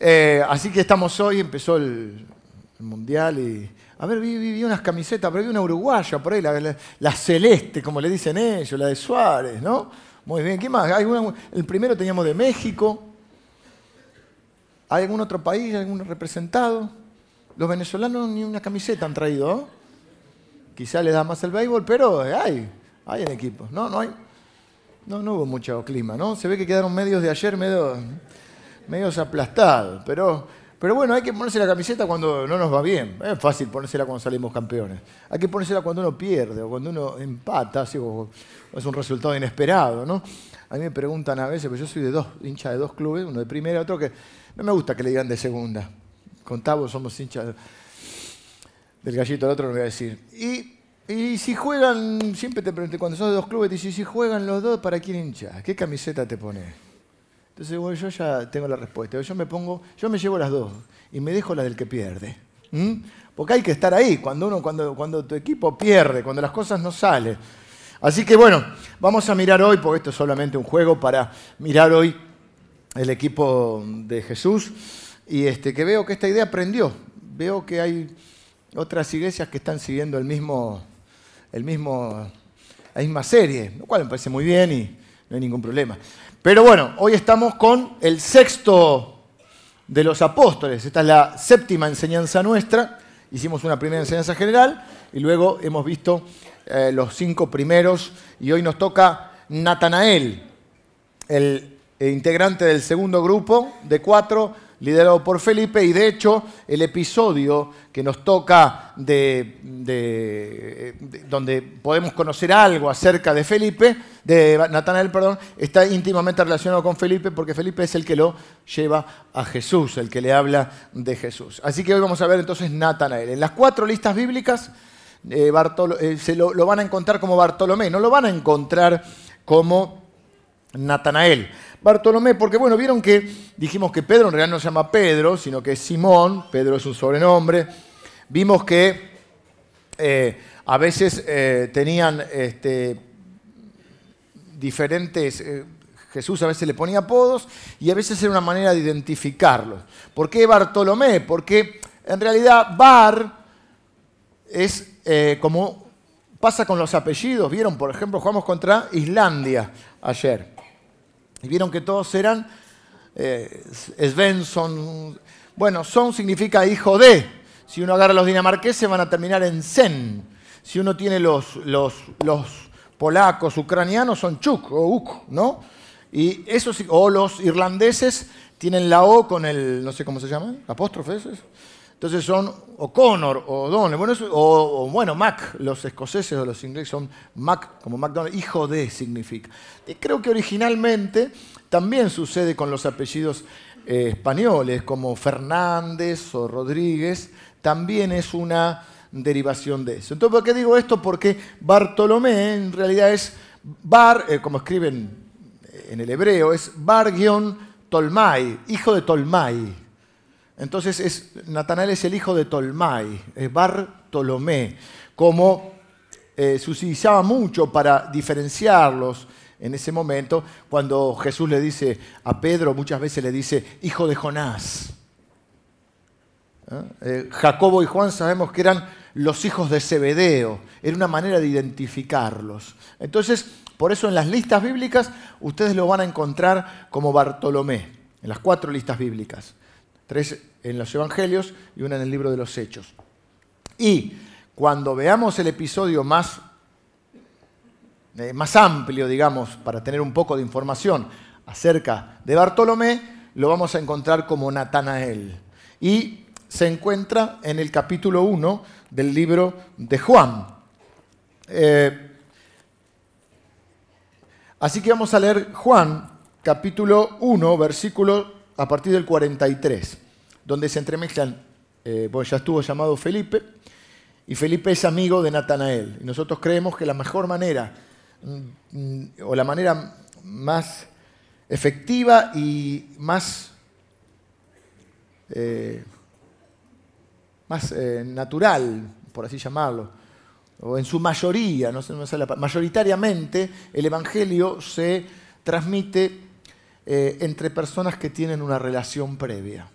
Eh, así que estamos hoy, empezó el, Mundial y... A ver, vi, unas camisetas, pero vi una uruguaya por ahí, la, la- celeste, como le dicen ellos, la de Suárez, ¿no? Muy bien, ¿qué más? Hay una- el primero teníamos de México. ¿Hay algún otro país, algún representado? Los venezolanos ni una camiseta han traído, ¿no? Quizá le da más el béisbol, pero eh, hay, hay en equipos. No, no hay. No, no hubo mucho clima, ¿no? Se ve que quedaron medios de ayer medio, medios aplastados. Pero, pero bueno, hay que ponerse la camiseta cuando no nos va bien. Es fácil ponérsela cuando salimos campeones. Hay que ponérsela cuando uno pierde o cuando uno empata, así, o, es un resultado inesperado, ¿no? A mí me preguntan a veces, pues yo soy de dos, hincha de dos clubes, uno de primera otro que no me gusta que le digan de segunda. Con somos hinchas de- del gallito al otro no voy a decir. Y, y si juegan, siempre te pregunté, cuando sos de dos clubes, te dicen, si juegan los dos, ¿para quién hinchas? ¿Qué camiseta te pones? Entonces, bueno, yo ya tengo la respuesta. Yo me pongo, yo me llevo las dos y me dejo la del que pierde. Porque hay que estar ahí cuando uno, cuando, cuando tu equipo pierde, cuando las cosas no salen. Así que bueno, vamos a mirar hoy, porque esto es solamente un juego para mirar hoy el equipo de Jesús y este, que veo que esta idea aprendió. Veo que hay otras iglesias que están siguiendo el mismo, el mismo, la misma serie, lo cual me parece muy bien y no hay ningún problema. Pero bueno, hoy estamos con el sexto de los apóstoles. Esta es la séptima enseñanza nuestra. Hicimos una primera enseñanza general y luego hemos visto eh, los cinco primeros y hoy nos toca Natanael, el eh, integrante del segundo grupo de cuatro, liderado por Felipe, y de hecho el episodio que nos toca de, de- de- donde podemos conocer algo acerca de Felipe, de Natanael, perdón, está íntimamente relacionado con Felipe, porque Felipe es el que lo lleva a Jesús, el que le habla de Jesús. Así que hoy vamos a ver entonces Natanael. En las cuatro listas bíblicas eh, eh, se lo, lo van a encontrar como Bartolomé, no lo van a encontrar como Natanael. Bartolomé, porque bueno, vieron que dijimos que Pedro en realidad no se llama Pedro, sino que es Simón, Pedro es un sobrenombre. Vimos que eh, a veces eh, tenían este, diferentes... eh, Jesús a veces le ponía apodos y a veces era una manera de identificarlos. ¿Por qué Bartolomé? Porque en realidad Bar es como pasa con los apellidos. Vieron, por ejemplo, jugamos contra Islandia ayer. Y vieron que todos eran eh, Svensson. Bueno, son significa hijo de. Si uno agarra los dinamarqueses van a terminar en sen. Si uno tiene los, los, los polacos, ucranianos, son chuk o uk, ¿no? Y eso sí- o los irlandeses tienen la O con el, no sé cómo se llama, apóstrofe. Entonces son O'Connor o O'Donnell, bueno, o, bueno, Mac, los escoceses o los ingleses son Mac, como McDonald, hijo de significa. Y creo que originalmente también sucede con los apellidos eh, españoles, como Fernández o Rodríguez, también es una derivación de eso. Entonces, ¿por qué digo esto? Porque Bartolomé en realidad es Bar, eh, como escriben en el hebreo, es Bar-Tolmai, hijo de Tolmai. Entonces es, Natanael es el hijo de Tolmai, Bartolomé, como eh, se utilizaba mucho para diferenciarlos en ese momento, cuando Jesús le dice a Pedro, muchas veces le dice, hijo de Jonás. ¿Eh? Eh, Jacobo y Juan sabemos que eran los hijos de Zebedeo, era una manera de identificarlos. Entonces, por eso en las listas bíblicas ustedes lo van a encontrar como Bartolomé, en las cuatro listas bíblicas. Tres en los Evangelios y una en el libro de los Hechos. Y cuando veamos el episodio más, eh, más amplio, digamos, para tener un poco de información acerca de Bartolomé, lo vamos a encontrar como Natanael. Y se encuentra en el capítulo 1 del libro de Juan. Eh, así que vamos a leer Juan, capítulo 1, versículo a partir del 43, donde se entremezclan, eh, bueno, ya estuvo llamado Felipe, y Felipe es amigo de Natanael. Y nosotros creemos que la mejor manera, mm, o la manera más efectiva y más, eh, eh, natural, por así llamarlo, o en su mayoría, no sé, mayoritariamente, el Evangelio se transmite eh, entre personas que tienen una relación previa.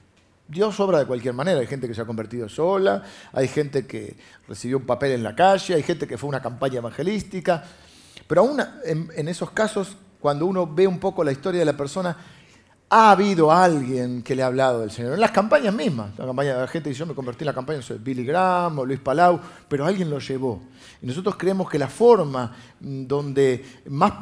Dios obra de cualquier manera. Hay gente que se ha convertido sola, hay gente que recibió un papel en la calle, hay gente que fue una campaña evangelística. Pero aún en, esos casos, cuando uno ve un poco la historia de la persona, ha habido alguien que le ha hablado del Señor. En las campañas mismas, la campaña de gente dice, yo me convertí en la campaña, soy Billy Graham o Luis Palau, pero alguien lo llevó. Y nosotros creemos que la forma mm, donde más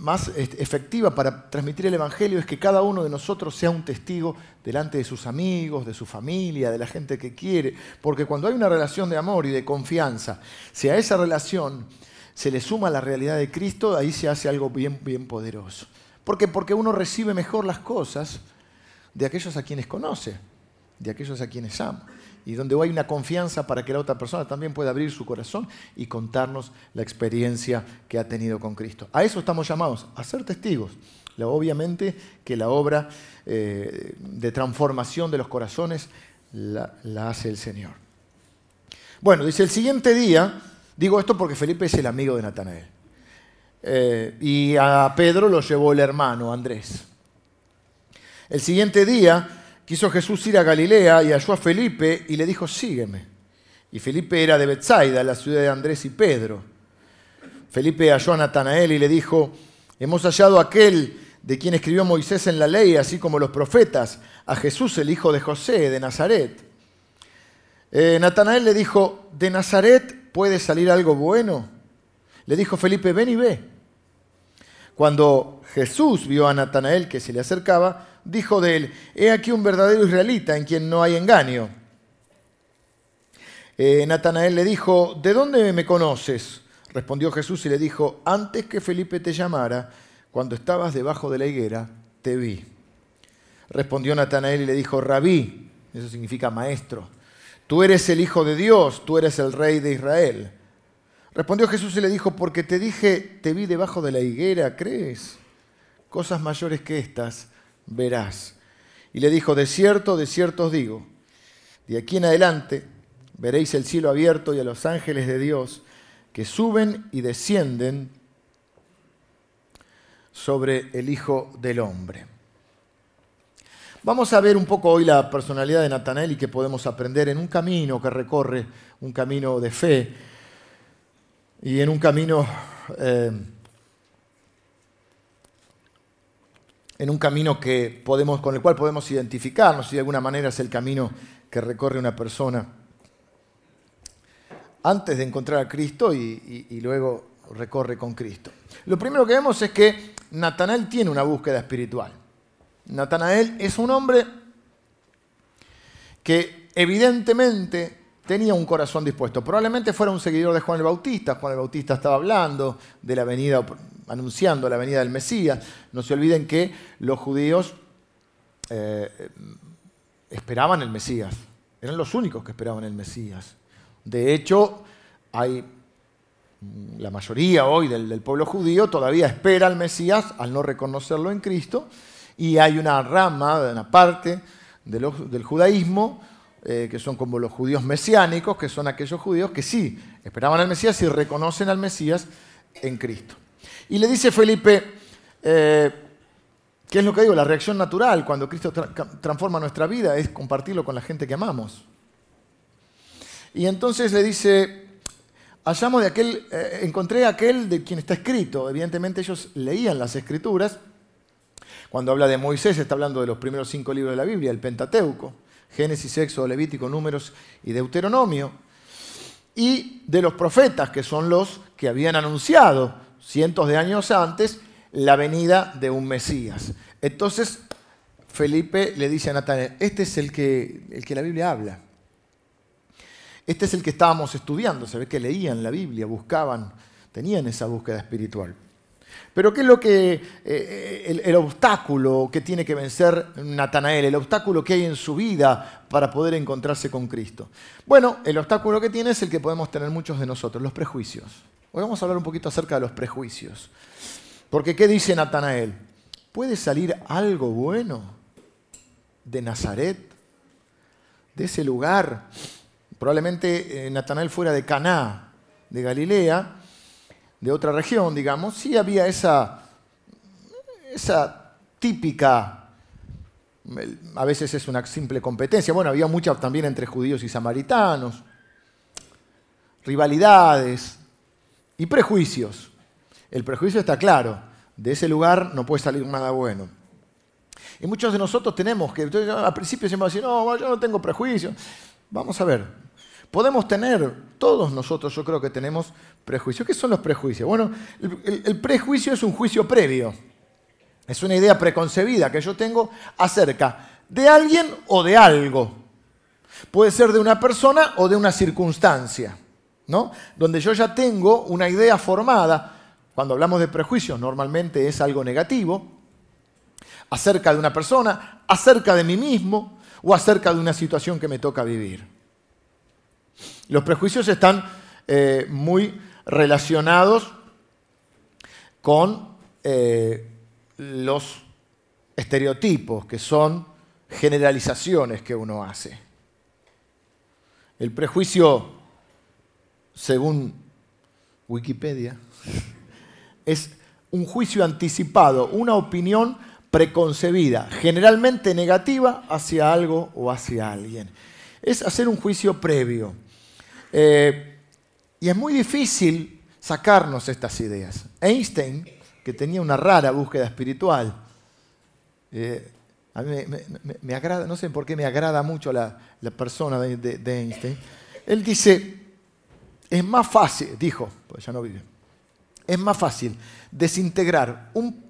más efectiva para transmitir el Evangelio es que cada uno de nosotros sea un testigo delante de sus amigos, de su familia, de la gente que quiere. Porque cuando hay una relación de amor y de confianza, si a esa relación se le suma la realidad de Cristo, ahí se hace algo bien, bien poderoso. ¿Por qué? Porque uno recibe mejor las cosas de aquellos a quienes conoce, de aquellos a quienes ama y donde hay una confianza para que la otra persona también pueda abrir su corazón y contarnos la experiencia que ha tenido con Cristo. A eso estamos llamados, a ser testigos. Obviamente que la obra eh, de transformación de los corazones la, hace el Señor. Bueno, dice el siguiente día, digo esto porque Felipe es el amigo de Natanael. Eh, y a Pedro lo llevó el hermano Andrés. El siguiente día Quiso Jesús ir a Galilea y halló a Felipe y le dijo, sígueme. Y Felipe era de Bethsaida, la ciudad de Andrés y Pedro. Felipe halló a Natanael y le dijo, hemos hallado a aquel de quien escribió Moisés en la ley, así como los profetas, a Jesús, el hijo de José, de Nazaret. Eh, Natanael le dijo, ¿de Nazaret puede salir algo bueno? Le dijo Felipe, ven y ve. Cuando Jesús vio a Natanael que se le acercaba, dijo de él, he aquí un verdadero israelita en quien no hay engaño. Eh, Natanael le dijo, ¿de dónde me conoces? Respondió Jesús y le dijo, antes que Felipe te llamara, cuando estabas debajo de la higuera, te vi. Respondió Natanael y le dijo, rabí, eso significa maestro, tú eres el Hijo de Dios, tú eres el Rey de Israel. Respondió Jesús y le dijo, porque te dije, te vi debajo de la higuera, ¿crees? Cosas mayores que estas verás. Y le dijo, de cierto, de cierto os digo, de aquí en adelante veréis el cielo abierto y a los ángeles de Dios que suben y descienden sobre el Hijo del Hombre. Vamos a ver un poco hoy la personalidad de Natanael y que podemos aprender en un camino que recorre, un camino de fe y en un camino eh, en un camino que podemos, con el cual podemos identificarnos, si de alguna manera es el camino que recorre una persona antes de encontrar a Cristo y, y luego recorre con Cristo. Lo primero que vemos es que Natanael tiene una búsqueda espiritual. Natanael es un hombre que evidentemente tenía un corazón dispuesto. Probablemente fuera un seguidor de Juan el Bautista. Juan el Bautista estaba hablando de la venida anunciando la venida del Mesías. No se olviden que los judíos eh, esperaban el Mesías, eran los únicos que esperaban el Mesías. De hecho, hay mm, la mayoría hoy del, pueblo judío todavía espera al Mesías al no reconocerlo en Cristo, y hay una rama, una parte del judaísmo eh, que son como los judíos mesiánicos, que son aquellos judíos que sí esperaban al Mesías y reconocen al Mesías en Cristo. Y le dice Felipe, eh, ¿qué es lo que digo? La reacción natural cuando Cristo transforma nuestra vida es compartirlo con la gente que amamos. Y entonces le dice, hallamos de aquel, eh, encontré aquel de quien está escrito. Evidentemente ellos leían las escrituras. Cuando habla de Moisés está hablando de los primeros cinco libros de la Biblia, el Pentateuco, Génesis, Éxodo, Levítico, Números y Deuteronomio. Y de los profetas, que son los que habían anunciado cientos de años antes, la venida de un Mesías. Entonces, Felipe le dice a Natanael, este es el que, el que la Biblia habla. Este es el que estábamos estudiando. Se ve que leían la Biblia, buscaban, tenían esa búsqueda espiritual. Pero ¿qué es lo que eh, el, obstáculo que tiene que vencer Natanael, el obstáculo que hay en su vida para poder encontrarse con Cristo? Bueno, el obstáculo que tiene es el que podemos tener muchos de nosotros, los prejuicios. Hoy vamos a hablar un poquito acerca de los prejuicios. Porque ¿qué dice Natanael? ¿Puede salir algo bueno de Nazaret? De ese lugar. Probablemente eh, Natanael fuera de Caná, de Galilea, de otra región, digamos. Sí había esa, esa típica a veces es una simple competencia. Bueno, había mucha también entre judíos y samaritanos, rivalidades y prejuicios. El prejuicio está claro, de ese lugar no puede salir nada bueno. Y muchos de nosotros tenemos que, al principio siempre decir, no, yo no tengo prejuicios. Vamos a ver, podemos tener, todos nosotros yo creo que tenemos prejuicios. ¿Qué son los prejuicios? Bueno, el prejuicio es un juicio previo. Es una idea preconcebida que yo tengo acerca de alguien o de algo. Puede ser de una persona o de una circunstancia, ¿no? Donde yo ya tengo una idea formada. Cuando hablamos de prejuicios, normalmente es algo negativo, acerca de una persona, acerca de mí mismo o acerca de una situación que me toca vivir. Los prejuicios están eh, muy relacionados con eh, los estereotipos, que son generalizaciones que uno hace. El prejuicio, según Wikipedia, es un juicio anticipado, una opinión preconcebida, generalmente negativa hacia algo o hacia alguien. Es hacer un juicio previo. Eh, y es muy difícil sacarnos estas ideas. Einstein que tenía una rara búsqueda espiritual. Eh, a mí me, agrada, no sé por qué me agrada mucho la, persona de, Einstein. Él dice, es más fácil, dijo, pues ya no vive, es más fácil desintegrar un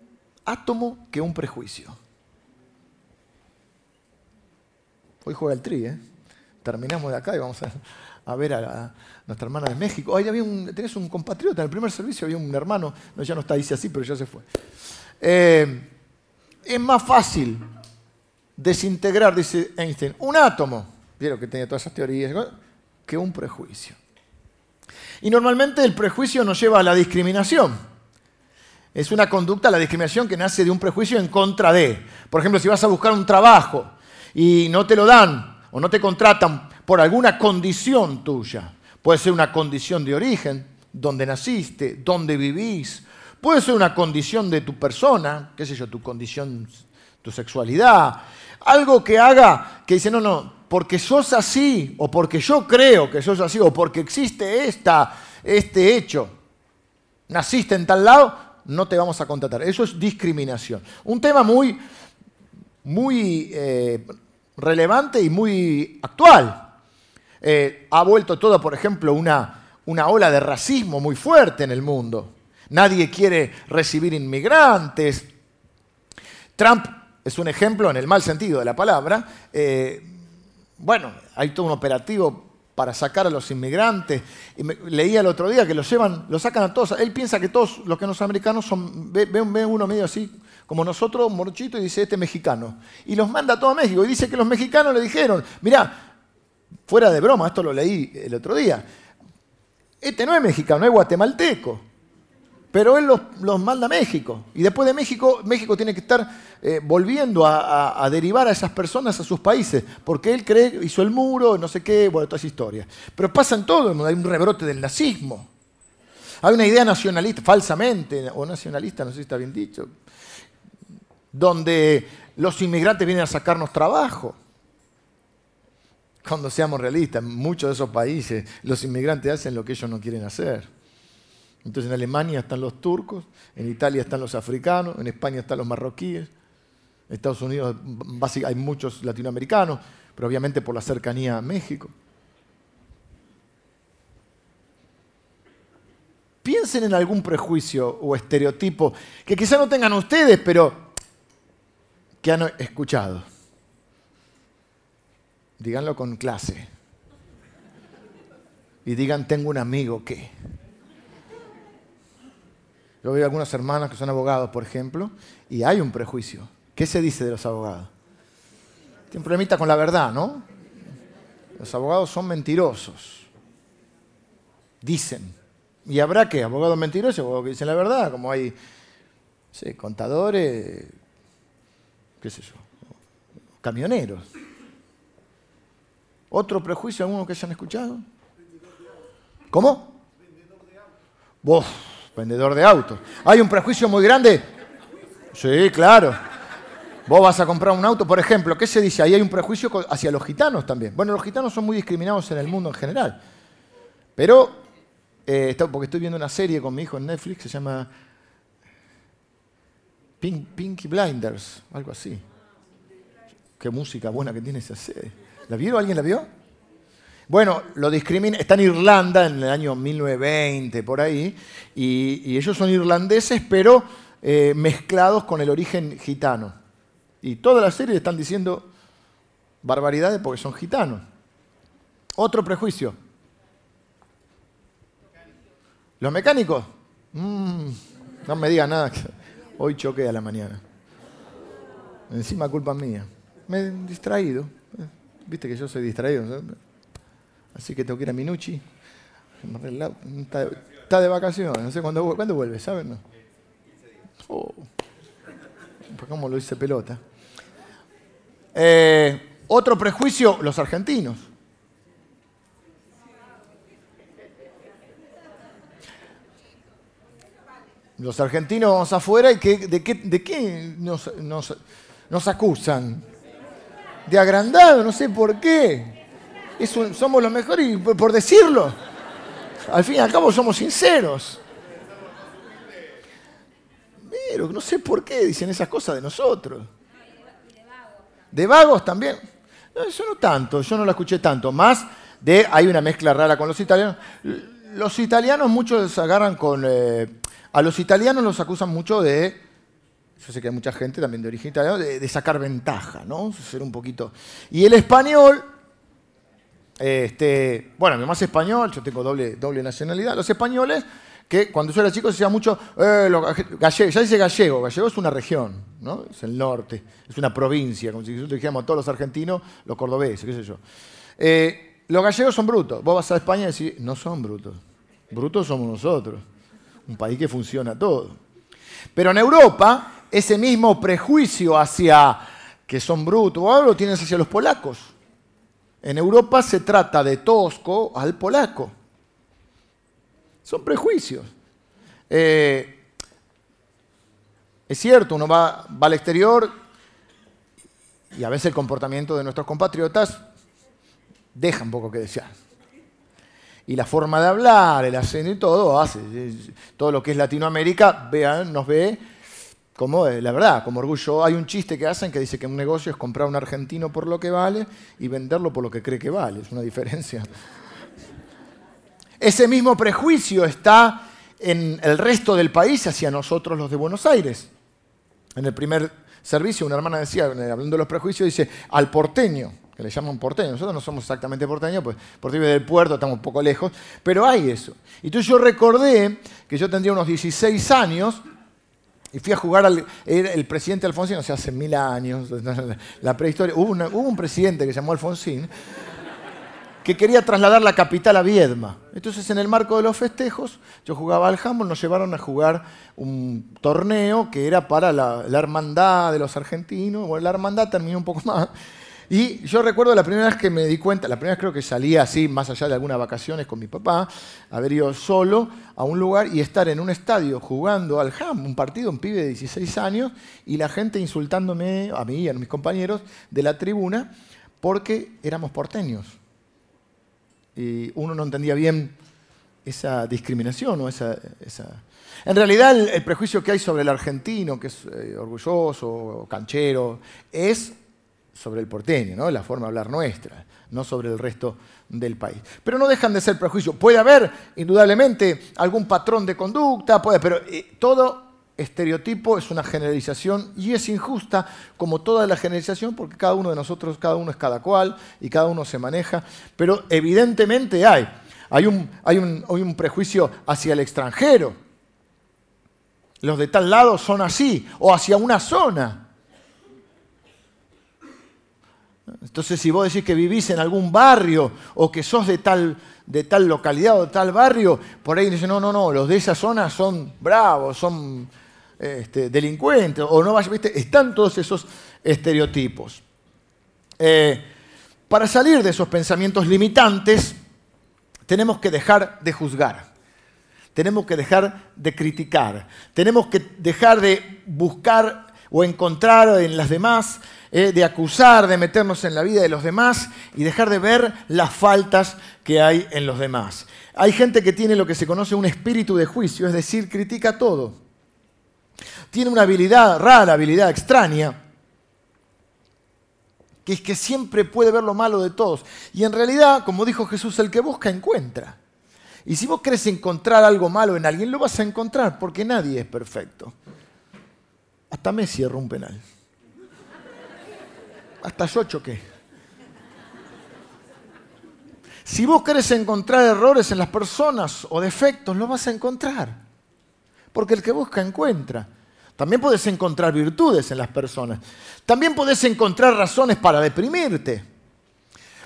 átomo que un prejuicio. Hoy juega el tri, ¿eh? Terminamos de acá y vamos a a ver a, nuestra hermana de México. Ahí había un, tenés un compatriota, en el primer servicio había un hermano, no, ya no está, dice así, pero ya se fue. Eh, es más fácil desintegrar, dice Einstein, un átomo, vieron que tenía todas esas teorías, que un prejuicio. Y normalmente el prejuicio nos lleva a la discriminación. Es una conducta, la discriminación, que nace de un prejuicio en contra de. Por ejemplo, si vas a buscar un trabajo y no te lo dan o no te contratan por alguna condición tuya. Puede ser una condición de origen, donde naciste, donde vivís. Puede ser una condición de tu persona, qué sé yo, tu condición, tu sexualidad. Algo que haga, que dice, no, no, porque sos así, o porque yo creo que sos así, o porque existe esta, este hecho, naciste en tal lado, no te vamos a contratar. Eso es discriminación. Un tema muy, muy eh, relevante y muy actual. Eh, ha vuelto todo, por ejemplo, una, una ola de racismo muy fuerte en el mundo. Nadie quiere recibir inmigrantes. Trump es un ejemplo en el mal sentido de la palabra. Eh, bueno, hay todo un operativo para sacar a los inmigrantes. Leía el otro día que los llevan, los sacan a todos. Él piensa que todos los que no son americanos son, ve, ve uno medio así como nosotros, morchito, y dice este mexicano. Y los manda a todo México. Y dice que los mexicanos le dijeron, mirá, Fuera de broma, esto lo leí el otro día. Este no es mexicano, es guatemalteco. Pero él los, manda a México. Y después de México, México tiene que estar eh, volviendo a, derivar a esas personas a sus países. Porque él cree, hizo el muro, no sé qué, bueno, toda esa historia. Pero pasa en todo el mundo, hay un rebrote del nazismo. Hay una idea nacionalista, falsamente, o nacionalista, no sé si está bien dicho, donde los inmigrantes vienen a sacarnos trabajo cuando seamos realistas, en muchos de esos países los inmigrantes hacen lo que ellos no quieren hacer. Entonces en Alemania están los turcos, en Italia están los africanos, en España están los marroquíes, en Estados Unidos hay muchos latinoamericanos, pero obviamente por la cercanía a México. Piensen en algún prejuicio o estereotipo que quizá no tengan ustedes, pero que han escuchado. Díganlo con clase. Y digan, tengo un amigo que. Yo veo algunas hermanas que son abogados, por ejemplo, y hay un prejuicio. ¿Qué se dice de los abogados? Tiene un problemita con la verdad, ¿no? Los abogados son mentirosos. Dicen. Y habrá que abogados mentirosos, abogados que dicen la verdad, como hay contadores, qué sé yo, camioneros. ¿Otro prejuicio alguno que hayan escuchado? ¿Cómo? Vos, vendedor de autos. ¿Hay un prejuicio muy grande? Sí, claro. Vos vas a comprar un auto, por ejemplo, ¿qué se dice? Ahí hay un prejuicio hacia los gitanos también. Bueno, los gitanos son muy discriminados en el mundo en general. Pero, eh, porque estoy viendo una serie con mi hijo en Netflix, se llama Pinky Blinders, algo así. Qué música buena que tiene esa serie. ¿La vieron? ¿Alguien la vio? Bueno, lo discrimina, está en Irlanda en el año 1920, por ahí, y, ellos son irlandeses, pero eh, mezclados con el origen gitano. Y toda la serie están diciendo barbaridades porque son gitanos. Otro prejuicio. ¿Los mecánicos? Mm, no me digan nada, hoy choqué a la mañana. Encima culpa mía. Me he distraído. Viste que yo soy distraído. Así que tengo que ir a Minucci. Está de vacaciones, no sé cuándo, vuelve, ¿saben? Oh. ¿Cómo lo hice pelota? Eh, otro prejuicio, los argentinos. Los argentinos afuera y ¿de qué, de qué nos, nos, acusan? De agrandado, no sé por qué somos los mejores y por, decirlo. Al fin y al cabo somos sinceros. Pero no sé por qué dicen esas cosas de nosotros. De vagos también. No, eso no tanto, yo no lo escuché tanto. Más de, hay una mezcla rara con los italianos. Los italianos muchos agarran con... Eh, a los italianos los acusan mucho de yo sé que hay mucha gente también de origen italiano, de, sacar ventaja, ¿no? Ser un poquito. Y el español este, bueno, mi mamá es español, yo tengo doble, doble nacionalidad. Los españoles, que cuando yo era chico se decía mucho, eh, gallego, ya dice gallego, gallego es una región, ¿no? es el norte, es una provincia, como si nosotros dijéramos a todos los argentinos, los cordobeses, qué sé yo. Eh, los gallegos son brutos. Vos vas a España y decís, no son brutos. Brutos somos nosotros. Un país que funciona todo. Pero en Europa, ese mismo prejuicio hacia que son brutos, ahora lo tienes hacia los polacos. En Europa se trata de tosco al polaco. Son prejuicios. Eh, es cierto, uno va, al exterior y a veces el comportamiento de nuestros compatriotas deja un poco que desear. Y la forma de hablar, el acento y todo hace. Todo lo que es Latinoamérica vean, nos ve como la verdad, como orgullo. Hay un chiste que hacen que dice que un negocio es comprar un argentino por lo que vale y venderlo por lo que cree que vale. Es una diferencia. Ese mismo prejuicio está en el resto del país hacia nosotros los de Buenos Aires. En el primer servicio una hermana decía, hablando de los prejuicios, dice al porteño, que le llaman porteño. Nosotros no somos exactamente porteños, pues por del puerto estamos un poco lejos, pero hay eso. Y entonces yo recordé que yo tendría unos 16 años y fui a jugar al. el presidente Alfonsín, o sea, hace mil años, la prehistoria. Hubo, un presidente que se llamó Alfonsín que quería trasladar la capital a Viedma. Entonces, en el marco de los festejos, yo jugaba al handball, nos llevaron a jugar un torneo que era para la, la hermandad de los argentinos. Bueno, la hermandad terminó un poco más. Y yo recuerdo la primera vez que me di cuenta, la primera vez creo que salí así, más allá de algunas vacaciones con mi papá, haber ido solo a un lugar y estar en un estadio jugando al HAM, un partido, un pibe de 16 años, y la gente insultándome, a mí y a mis compañeros de la tribuna, porque éramos porteños. Y uno no entendía bien esa discriminación o esa... En realidad el, prejuicio que hay sobre el argentino, que es eh, orgulloso, canchero, es sobre el porteño, ¿no? la forma de hablar nuestra, no sobre el resto del país. Pero no dejan de ser prejuicios. Puede haber, indudablemente, algún patrón de conducta, puede, pero eh, todo estereotipo es una generalización y es injusta como toda la generalización porque cada uno de nosotros, cada uno es cada cual y cada uno se maneja, pero evidentemente hay. Hay un, hay un, hay un prejuicio hacia el extranjero. Los de tal lado son así, o hacia una zona. Entonces, si vos decís que vivís en algún barrio o que sos de tal, de tal localidad o de tal barrio, por ahí dicen, no, no, no, los de esa zona son bravos, son este, delincuentes, o no ¿viste? Están todos esos estereotipos. Eh, para salir de esos pensamientos limitantes, tenemos que dejar de juzgar. Tenemos que dejar de criticar. Tenemos que dejar de buscar o encontrar en las demás, eh, de acusar, de meternos en la vida de los demás y dejar de ver las faltas que hay en los demás. Hay gente que tiene lo que se conoce un espíritu de juicio, es decir, critica todo. Tiene una habilidad rara, habilidad extraña, que es que siempre puede ver lo malo de todos. Y en realidad, como dijo Jesús, el que busca encuentra. Y si vos querés encontrar algo malo en alguien, lo vas a encontrar, porque nadie es perfecto. Hasta Messi erró un penal. Hasta yo choqué. Si vos querés encontrar errores en las personas o defectos, lo vas a encontrar. Porque el que busca encuentra. También podés encontrar virtudes en las personas. También podés encontrar razones para deprimirte.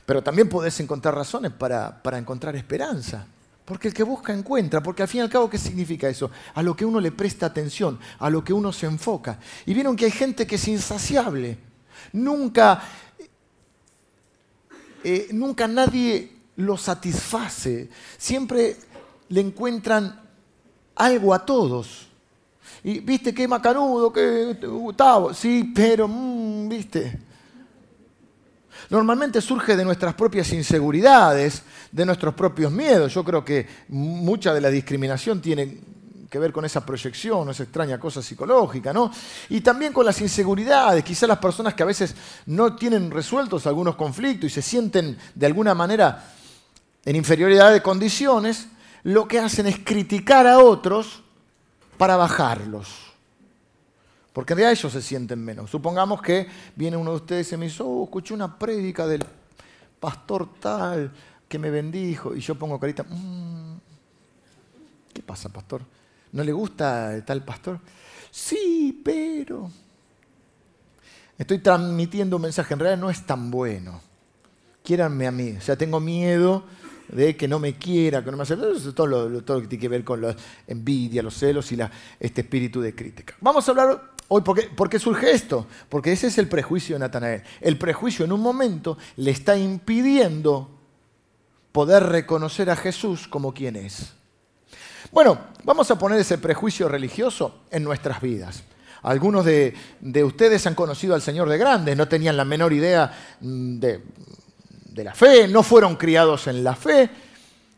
Pero también podés encontrar razones para, para encontrar esperanza. Porque el que busca encuentra, porque al fin y al cabo, ¿qué significa eso? A lo que uno le presta atención, a lo que uno se enfoca. Y vieron que hay gente que es insaciable. Nunca, eh, nunca nadie lo satisface. Siempre le encuentran algo a todos. Y viste qué macanudo, qué Gustavo. Sí, pero, mm, viste. Normalmente surge de nuestras propias inseguridades, de nuestros propios miedos. Yo creo que mucha de la discriminación tiene que ver con esa proyección, esa extraña cosa psicológica, ¿no? Y también con las inseguridades, quizás las personas que a veces no tienen resueltos algunos conflictos y se sienten de alguna manera en inferioridad de condiciones, lo que hacen es criticar a otros para bajarlos. Porque en realidad ellos se sienten menos. Supongamos que viene uno de ustedes y me dice, oh, escuché una prédica del pastor tal que me bendijo. Y yo pongo carita, mm, ¿qué pasa, pastor? ¿No le gusta tal pastor? Sí, pero... Estoy transmitiendo un mensaje, en realidad no es tan bueno. Quiéranme a mí. O sea, tengo miedo de que no me quiera, que no me hace. Eso es todo lo, todo que tiene que ver con la envidia, los celos y la, este espíritu de crítica. Vamos a hablar Hoy, ¿por qué, surge esto? Porque ese es el prejuicio de Natanael. El prejuicio en un momento le está impidiendo poder reconocer a Jesús como quien es. Bueno, vamos a poner ese prejuicio religioso en nuestras vidas. Algunos de, ustedes han conocido al Señor de grandes, no tenían la menor idea mm, de, de la fe, no fueron criados en la fe,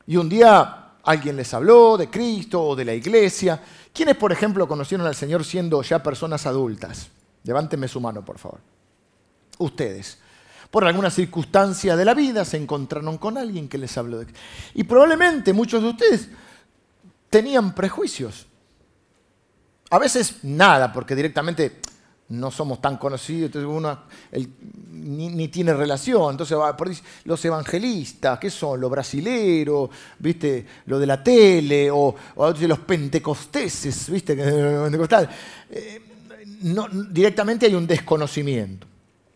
y un día alguien les habló de Cristo o de la iglesia, ¿Quiénes, por ejemplo, conocieron al Señor siendo ya personas adultas? Levánteme su mano, por favor. Ustedes. Por alguna circunstancia de la vida se encontraron con alguien que les habló de... Y probablemente muchos de ustedes tenían prejuicios. A veces nada, porque directamente no somos tan conocidos, entonces uno ni, tiene relación. Entonces, por los evangelistas, ¿qué son? Los brasileros, ¿viste? Lo de la tele, o, los pentecosteses, ¿viste? Eh, no, directamente hay un desconocimiento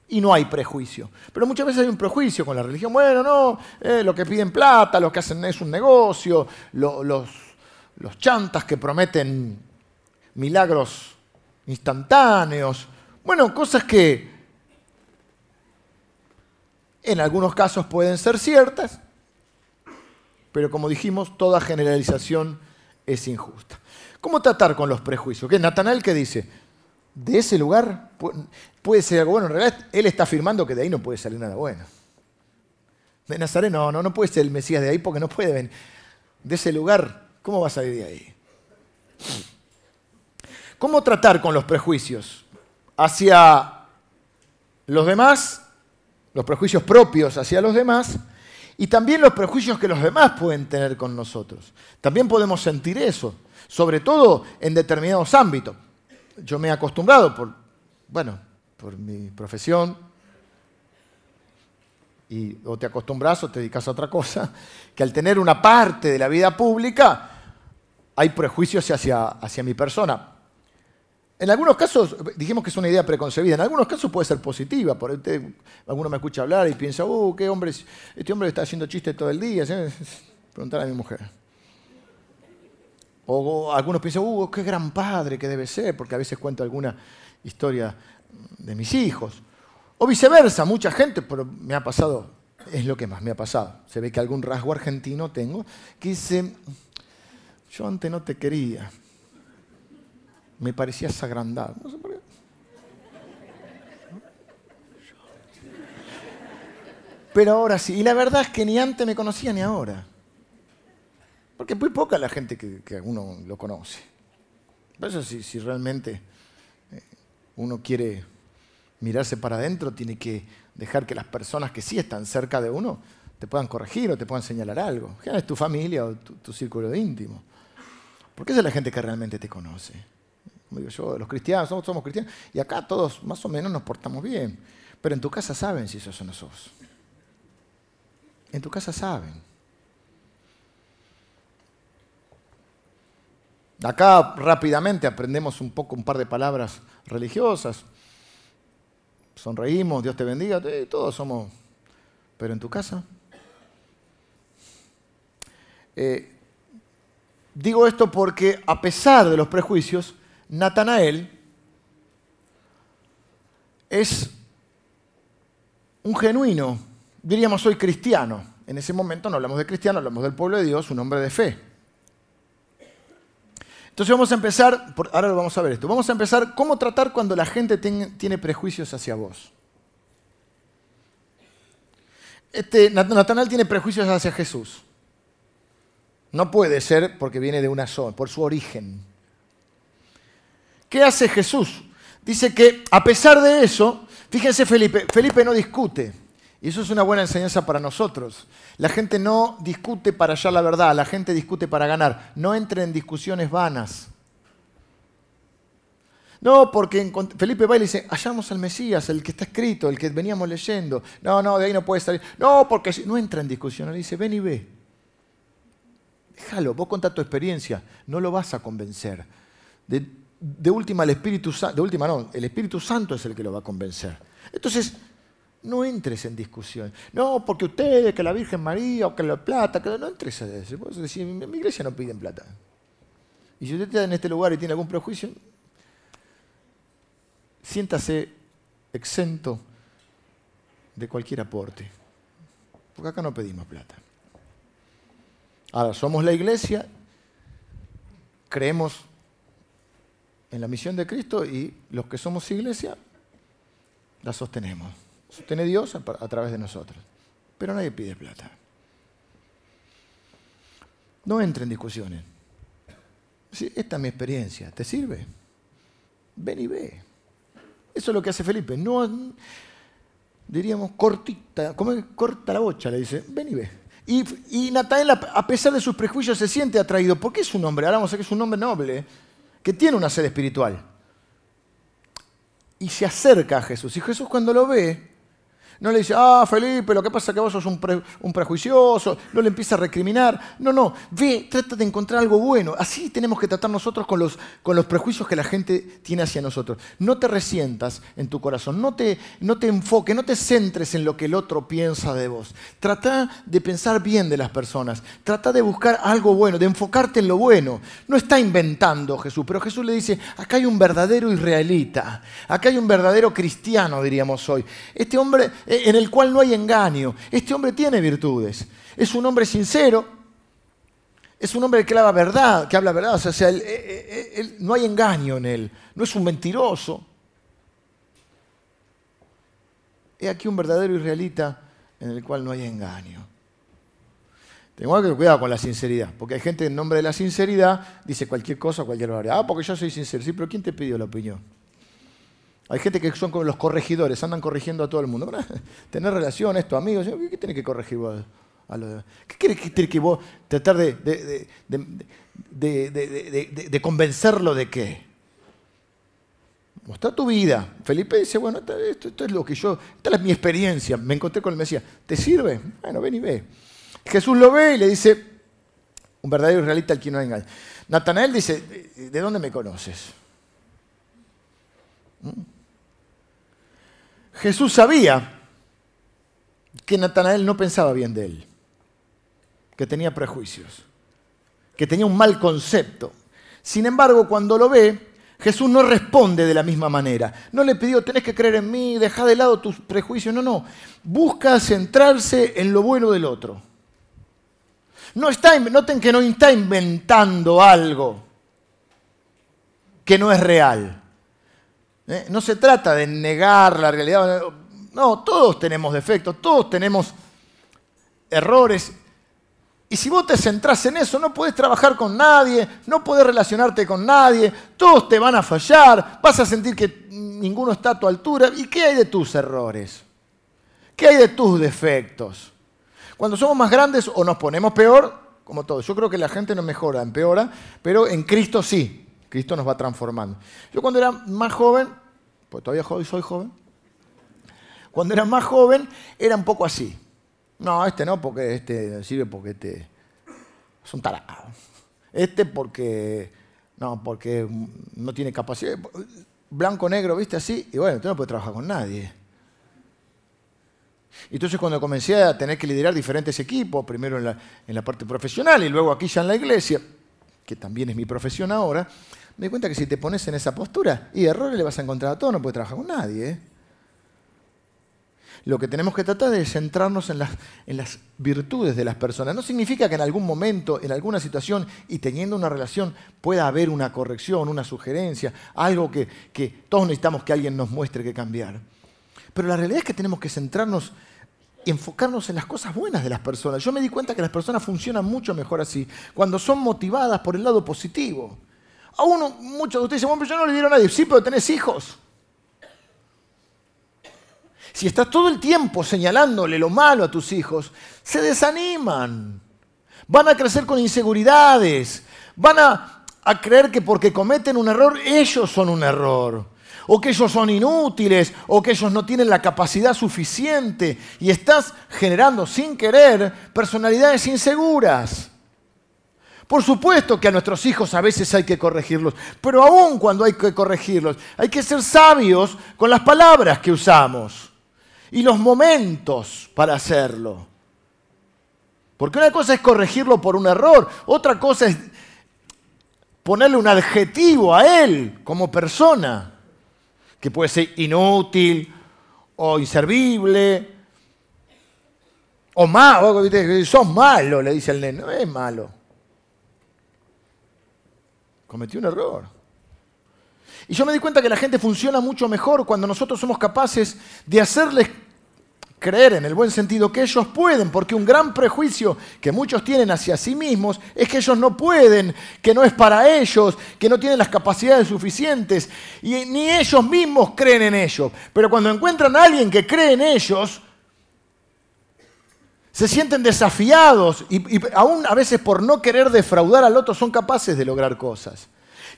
y no hay prejuicio. Pero muchas veces hay un prejuicio con la religión. Bueno, no, eh, lo que piden plata, lo que hacen es un negocio, los, los chantas que prometen milagros instantáneos. Bueno, cosas que en algunos casos pueden ser ciertas, pero como dijimos, toda generalización es injusta. ¿Cómo tratar con los prejuicios? ¿Qué Natanael que dice? De ese lugar puede ser algo bueno. En realidad, él está afirmando que de ahí no puede salir nada bueno. De Nazaret no, no, no puede ser el Mesías de ahí porque no puede venir. De ese lugar, ¿cómo va a salir de ahí? ¿Cómo tratar con los prejuicios hacia los demás, los prejuicios propios hacia los demás y también los prejuicios que los demás pueden tener con nosotros? También podemos sentir eso, sobre todo en determinados ámbitos. Yo me he acostumbrado por, bueno, por mi profesión, y o te acostumbras o te dedicas a otra cosa, que al tener una parte de la vida pública hay prejuicios hacia, hacia mi persona. En algunos casos, dijimos que es una idea preconcebida, en algunos casos puede ser positiva. Por usted, alguno me escucha hablar y piensa, uh, qué hombre, este hombre está haciendo chistes todo el día. Preguntar a mi mujer. O, algunos piensan, uh, qué gran padre que debe ser, porque a veces cuento alguna historia de mis hijos. O viceversa, mucha gente, pero me ha pasado, es lo que más me ha pasado. Se ve que algún rasgo argentino tengo, que dice, yo antes no te quería me parecía sagrandado. No sé por qué. Pero ahora sí, y la verdad es que ni antes me conocía ni ahora. Porque es muy poca la gente que, que uno lo conoce. Por eso si, si realmente eh, uno quiere mirarse para adentro, tiene que dejar que las personas que sí están cerca de uno te puedan corregir o te puedan señalar algo. Es tu familia o tu, círculo íntimo. Porque esa es la gente que realmente te conoce. Digo yo, los cristianos, somos, somos cristianos, y acá todos más o menos nos portamos bien. Pero en tu casa saben si sos o no sos. En tu casa saben. Acá rápidamente aprendemos un poco, un par de palabras religiosas. Sonreímos, Dios te bendiga, todos somos. Pero en tu casa. Eh, digo esto porque a pesar de los prejuicios, Natanael es un genuino, diríamos soy cristiano. En ese momento no hablamos de cristiano, hablamos del pueblo de Dios, un hombre de fe. Entonces vamos a empezar, ahora lo vamos a ver esto, vamos a empezar cómo tratar cuando la gente tiene prejuicios hacia vos. Este, Natanael tiene prejuicios hacia Jesús. No puede ser porque viene de una zona, por su origen. ¿Qué hace Jesús? Dice que a pesar de eso, fíjense Felipe, Felipe no discute. Y eso es una buena enseñanza para nosotros. La gente no discute para hallar la verdad, la gente discute para ganar. No entre en discusiones vanas. No, porque Felipe va y le dice, hallamos al Mesías, el que está escrito, el que veníamos leyendo. No, no, de ahí no puede salir. No, porque no entra en discusión, le dice, ven y ve. Déjalo, vos contá tu experiencia, no lo vas a convencer. Última, el Espíritu Santo, de última no, el Espíritu Santo es el que lo va a convencer. Entonces, no entres en discusión. No, porque ustedes, que la Virgen María, o que la plata, que no entres a eso. Decís, en mi iglesia no piden plata. Y si usted está en este lugar y tiene algún prejuicio, siéntase exento de cualquier aporte. Porque acá no pedimos plata. Ahora, somos la iglesia, creemos en la misión de Cristo y los que somos iglesia la sostenemos. Sostiene Dios a, través de nosotros. Pero nadie pide plata. No entre en discusiones. esta es mi experiencia. ¿Te sirve? Ven y ve. Eso es lo que hace Felipe. No, diríamos, cortita, como corta la bocha, le dice, ven y ve. Y, y a pesar de sus prejuicios, se siente atraído. porque es un hombre? Ahora vamos a que es un hombre noble, que tiene una sed espiritual. Y se acerca a Jesús. Y Jesús cuando lo ve, no le dice, ah, Felipe, lo que pasa es que vos sos un, prejuicioso, no le empieza a recriminar. No, no, ve, trata de encontrar algo bueno. Así tenemos que tratar nosotros con los, prejuicios que la gente tiene hacia nosotros. No te resientas en tu corazón, no te, no te enfoques, no te centres en lo que el otro piensa de vos. Trata de pensar bien de las personas, trata de buscar algo bueno, de enfocarte en lo bueno. No está inventando Jesús, pero Jesús le dice, acá hay un verdadero israelita, acá hay un verdadero cristiano, diríamos hoy. Este hombre en el cual no hay engaño. Este hombre tiene virtudes. Es un hombre sincero. Es un hombre que habla verdad, que habla verdad. O sea, no hay engaño en él. No es un mentiroso. He aquí un verdadero israelita en el cual no hay engaño. Tengo que cuidado con la sinceridad, porque hay gente en nombre de la sinceridad dice cualquier cosa, cualquier barbaridad. Ah, porque yo soy sincero. Sí, pero ¿quién te pidió la opinión? Hay gente que son como los corregidores, andan corrigiendo a todo el mundo. Tener relaciones, tu amigos, ¿qué tienes que corregir vos? A ¿Qué quieres que vos tratar de, de, convencerlo de qué? Mostrar tu vida. Felipe dice, bueno, esto, es lo que yo, esta es mi experiencia, me encontré con el Mesías. ¿Te sirve? Bueno, ven y ve. Jesús lo ve y le dice, un verdadero israelita al que no engaña. Natanael dice, ¿de dónde me conoces? ¿Mm? Jesús sabía que Natanael no pensaba bien de él, que tenía prejuicios, que tenía un mal concepto. Sin embargo, cuando lo ve, Jesús no responde de la misma manera. No le pidió, tenés que creer en mí, deja de lado tus prejuicios. No, no. Busca centrarse en lo bueno del otro. No está, noten que no está inventando algo que no es real. ¿Eh? No se trata de negar la realidad. No, todos tenemos defectos, todos tenemos errores. Y si vos te centrás en eso, no podés trabajar con nadie, no podés relacionarte con nadie, todos te van a fallar, vas a sentir que ninguno está a tu altura. ¿Y qué hay de tus errores? ¿Qué hay de tus defectos? Cuando somos más grandes o nos ponemos peor, como todos. Yo creo que la gente no mejora, empeora, pero en Cristo sí. Cristo nos va transformando. Yo cuando era más joven, pues todavía soy joven, cuando era más joven era un poco así. No, este no, porque este sirve porque este es un tarado. Este porque no, porque no tiene capacidad. Blanco, negro, viste así, y bueno, tú no puedes trabajar con nadie. Entonces cuando comencé a tener que liderar diferentes equipos, primero en la, en la parte profesional y luego aquí ya en la iglesia, que también es mi profesión ahora, me di cuenta que si te pones en esa postura y errores le vas a encontrar a todo, no puedes trabajar con nadie. ¿eh? Lo que tenemos que tratar es centrarnos en las, en las, virtudes de las personas. No significa que en algún momento, en alguna situación y teniendo una relación pueda haber una corrección, una sugerencia, algo que, que todos necesitamos que alguien nos muestre que cambiar. Pero la realidad es que tenemos que centrarnos enfocarnos en las cosas buenas de las personas. Yo me di cuenta que las personas funcionan mucho mejor así, cuando son motivadas por el lado positivo. A uno, muchos de ustedes dicen, bueno, pero yo no le dieron a nadie. Sí, pero tenés hijos. Si estás todo el tiempo señalándole lo malo a tus hijos, se desaniman. Van a crecer con inseguridades. Van a, a creer que porque cometen un error, ellos son un error. O que ellos son inútiles, o que ellos no tienen la capacidad suficiente. Y estás generando sin querer personalidades inseguras. Por supuesto que a nuestros hijos a veces hay que corregirlos, pero aún cuando hay que corregirlos, hay que ser sabios con las palabras que usamos y los momentos para hacerlo. Porque una cosa es corregirlo por un error, otra cosa es ponerle un adjetivo a él como persona, que puede ser inútil o inservible, o malo, sos malo, le dice el nene, no es malo. Cometió un error. Y yo me di cuenta que la gente funciona mucho mejor cuando nosotros somos capaces de hacerles creer en el buen sentido que ellos pueden, porque un gran prejuicio que muchos tienen hacia sí mismos es que ellos no pueden, que no es para ellos, que no tienen las capacidades suficientes, y ni ellos mismos creen en ellos. Pero cuando encuentran a alguien que cree en ellos, se sienten desafiados y, y aún a veces por no querer defraudar al otro son capaces de lograr cosas.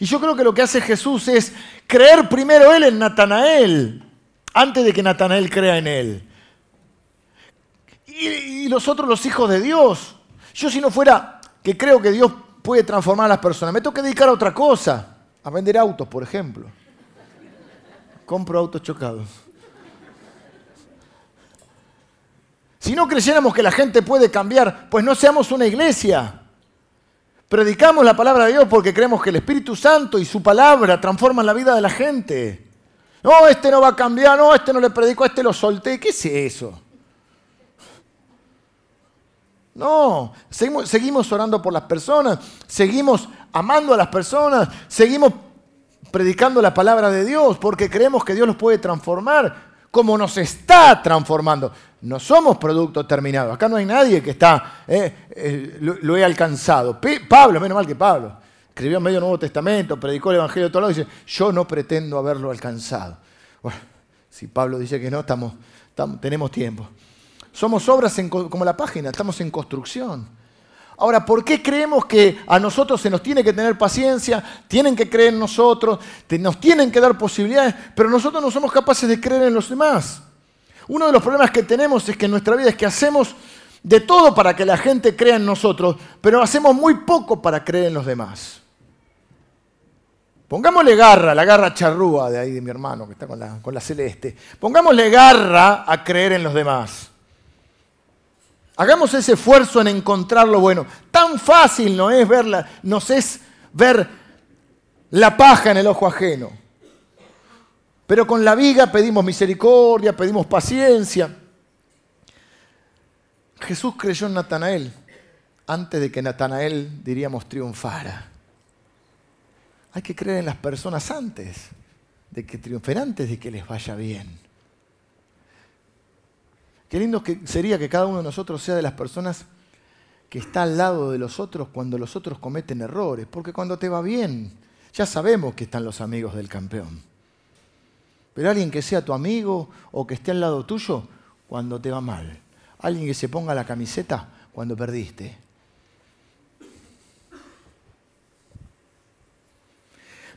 Y yo creo que lo que hace Jesús es creer primero él en Natanael, antes de que Natanael crea en él. Y, los otros, los hijos de Dios. Yo si no fuera que creo que Dios puede transformar a las personas, me tengo que dedicar a otra cosa, a vender autos, por ejemplo. Compro autos chocados. Si no creyéramos que la gente puede cambiar, pues no seamos una iglesia. Predicamos la palabra de Dios porque creemos que el Espíritu Santo y su palabra transforman la vida de la gente. No, este no va a cambiar, no, este no le predico, este lo solté. ¿Qué es eso? No, seguimos, orando por las personas, seguimos amando a las personas, seguimos predicando la palabra de Dios porque creemos que Dios los puede transformar como nos está transformando. No somos producto terminado. Acá no hay nadie que está, eh, eh, lo, he alcanzado. Pablo, menos mal que Pablo, escribió medio Nuevo Testamento, predicó el Evangelio de todo lado y dice, yo no pretendo haberlo alcanzado. Bueno, si Pablo dice que no, estamos, tenemos tiempo. Somos obras como la página, estamos en construcción. Ahora, ¿por qué creemos que a nosotros se nos tiene que tener paciencia? Tienen que creer en nosotros, nos tienen que dar posibilidades, pero nosotros no somos capaces de creer en los demás. Uno de los problemas que tenemos es que en nuestra vida es que hacemos de todo para que la gente crea en nosotros, pero hacemos muy poco para creer en los demás. Pongámosle garra, la garra charrúa de ahí de mi hermano que está con la, con la celeste. Pongámosle garra a creer en los demás. Hagamos ese esfuerzo en encontrar lo bueno. Tan fácil no es verla, nos es ver la paja en el ojo ajeno. Pero con la viga pedimos misericordia, pedimos paciencia. Jesús creyó en Natanael antes de que Natanael, diríamos, triunfara. Hay que creer en las personas antes de que triunfen, antes de que les vaya bien. Qué lindo que sería que cada uno de nosotros sea de las personas que está al lado de los otros cuando los otros cometen errores. Porque cuando te va bien, ya sabemos que están los amigos del campeón. Pero alguien que sea tu amigo o que esté al lado tuyo cuando te va mal. Alguien que se ponga la camiseta cuando perdiste.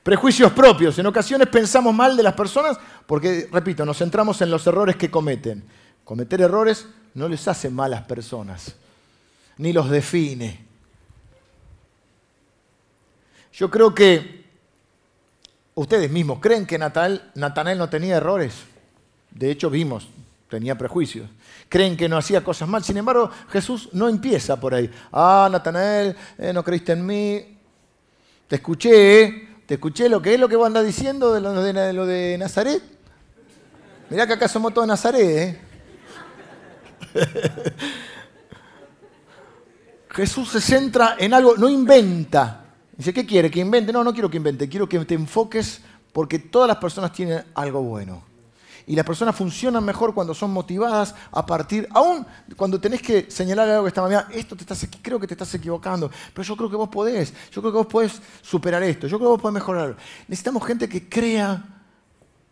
Prejuicios propios. En ocasiones pensamos mal de las personas porque, repito, nos centramos en los errores que cometen. Cometer errores no les hace malas personas, ni los define. Yo creo que ustedes mismos creen que Natanael no tenía errores. De hecho, vimos, tenía prejuicios. Creen que no hacía cosas mal. Sin embargo, Jesús no empieza por ahí. Ah, Natanael, eh, no creíste en mí. Te escuché, ¿eh? te escuché lo que es lo que vos andás diciendo de lo de, lo de Nazaret. Mirá que acá somos todos Nazaret, ¿eh? Jesús se centra en algo, no inventa. Dice, ¿qué quiere? ¿Que invente? No, no quiero que invente, quiero que te enfoques porque todas las personas tienen algo bueno. Y las personas funcionan mejor cuando son motivadas a partir, aún cuando tenés que señalar algo que está mal, esto te estás, creo que te estás equivocando, pero yo creo que vos podés, yo creo que vos podés superar esto, yo creo que vos podés mejorar. Necesitamos gente que crea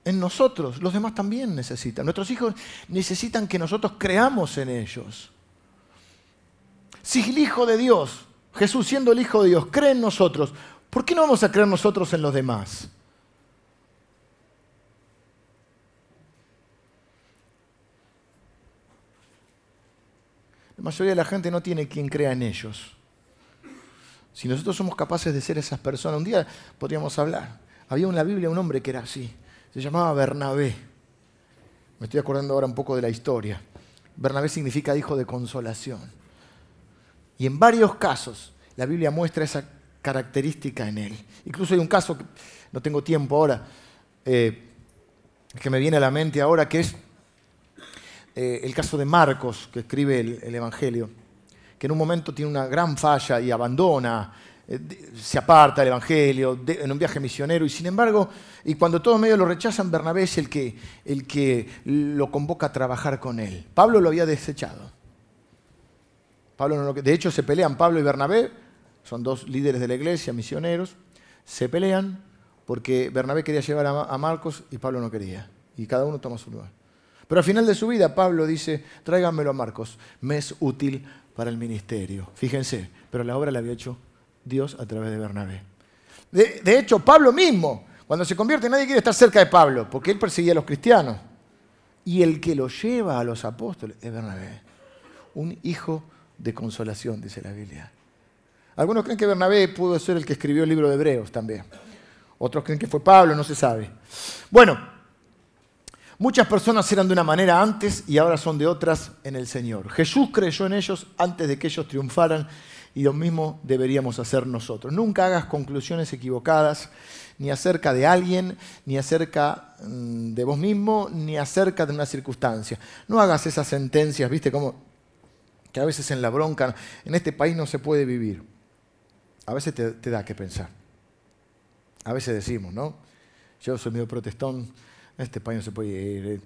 en nosotros, los demás también necesitan. Nuestros hijos necesitan que nosotros creamos en ellos. Si el Hijo de Dios, Jesús siendo el Hijo de Dios, cree en nosotros, ¿por qué no vamos a creer nosotros en los demás? La mayoría de la gente no tiene quien crea en ellos. Si nosotros somos capaces de ser esas personas, un día podríamos hablar. Había en la Biblia un hombre que era así. Se llamaba Bernabé. Me estoy acordando ahora un poco de la historia. Bernabé significa hijo de consolación. Y en varios casos la Biblia muestra esa característica en él. Incluso hay un caso, que no tengo tiempo ahora, eh, que me viene a la mente ahora, que es eh, el caso de Marcos, que escribe el Evangelio, que en un momento tiene una gran falla y abandona se aparta del Evangelio, en un viaje misionero, y sin embargo, y cuando todos medio lo rechazan, Bernabé es el que, el que lo convoca a trabajar con él. Pablo lo había desechado. Pablo no de hecho, se pelean Pablo y Bernabé, son dos líderes de la iglesia, misioneros, se pelean porque Bernabé quería llevar a Marcos y Pablo no quería, y cada uno toma su lugar. Pero al final de su vida, Pablo dice, tráiganmelo a Marcos, me es útil para el ministerio. Fíjense, pero la obra la había hecho Dios a través de Bernabé. De, hecho, Pablo mismo, cuando se convierte, nadie quiere estar cerca de Pablo, porque él perseguía a los cristianos. Y el que lo lleva a los apóstoles es Bernabé. Un hijo de consolación, dice la Biblia. Algunos creen que Bernabé pudo ser el que escribió el libro de Hebreos también. Otros creen que fue Pablo, no se sabe. Bueno, muchas personas eran de una manera antes y ahora son de otras en el Señor. Jesús creyó en ellos antes de que ellos triunfaran y lo mismo deberíamos hacer nosotros. Nunca hagas conclusiones equivocadas ni acerca de alguien, ni acerca mm, de vos mismo, ni acerca de una circunstancia. No hagas esas sentencias, viste, como que a veces en la bronca, en este país no se puede vivir. A veces te, da que pensar. A veces decimos, ¿no? Yo soy medio protestón, en este país no se puede ir.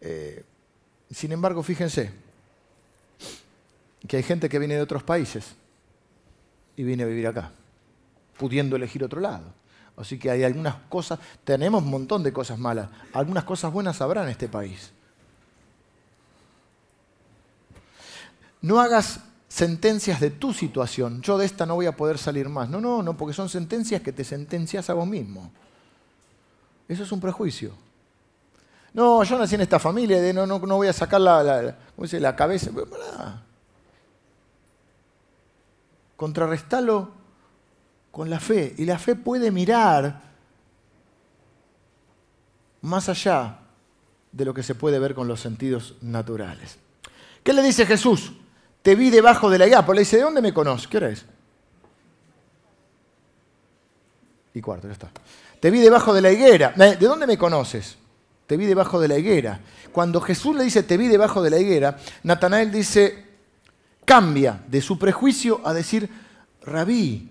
Eh, sin embargo, fíjense, que hay gente que viene de otros países y viene a vivir acá, pudiendo elegir otro lado. Así que hay algunas cosas, tenemos un montón de cosas malas, algunas cosas buenas habrá en este país. No hagas sentencias de tu situación, yo de esta no voy a poder salir más. No, no, no, porque son sentencias que te sentencias a vos mismo. Eso es un prejuicio. No, yo nací en esta familia, de no, no, no voy a sacar la, la, la cabeza contrarrestalo con la fe. Y la fe puede mirar más allá de lo que se puede ver con los sentidos naturales. ¿Qué le dice Jesús? Te vi debajo de la higuera. Le dice, ¿de dónde me conoces? ¿Qué hora es? Y cuarto, ya está. Te vi debajo de la higuera. ¿De dónde me conoces? Te vi debajo de la higuera. Cuando Jesús le dice, te vi debajo de la higuera, Natanael dice, cambia de su prejuicio a decir, rabí,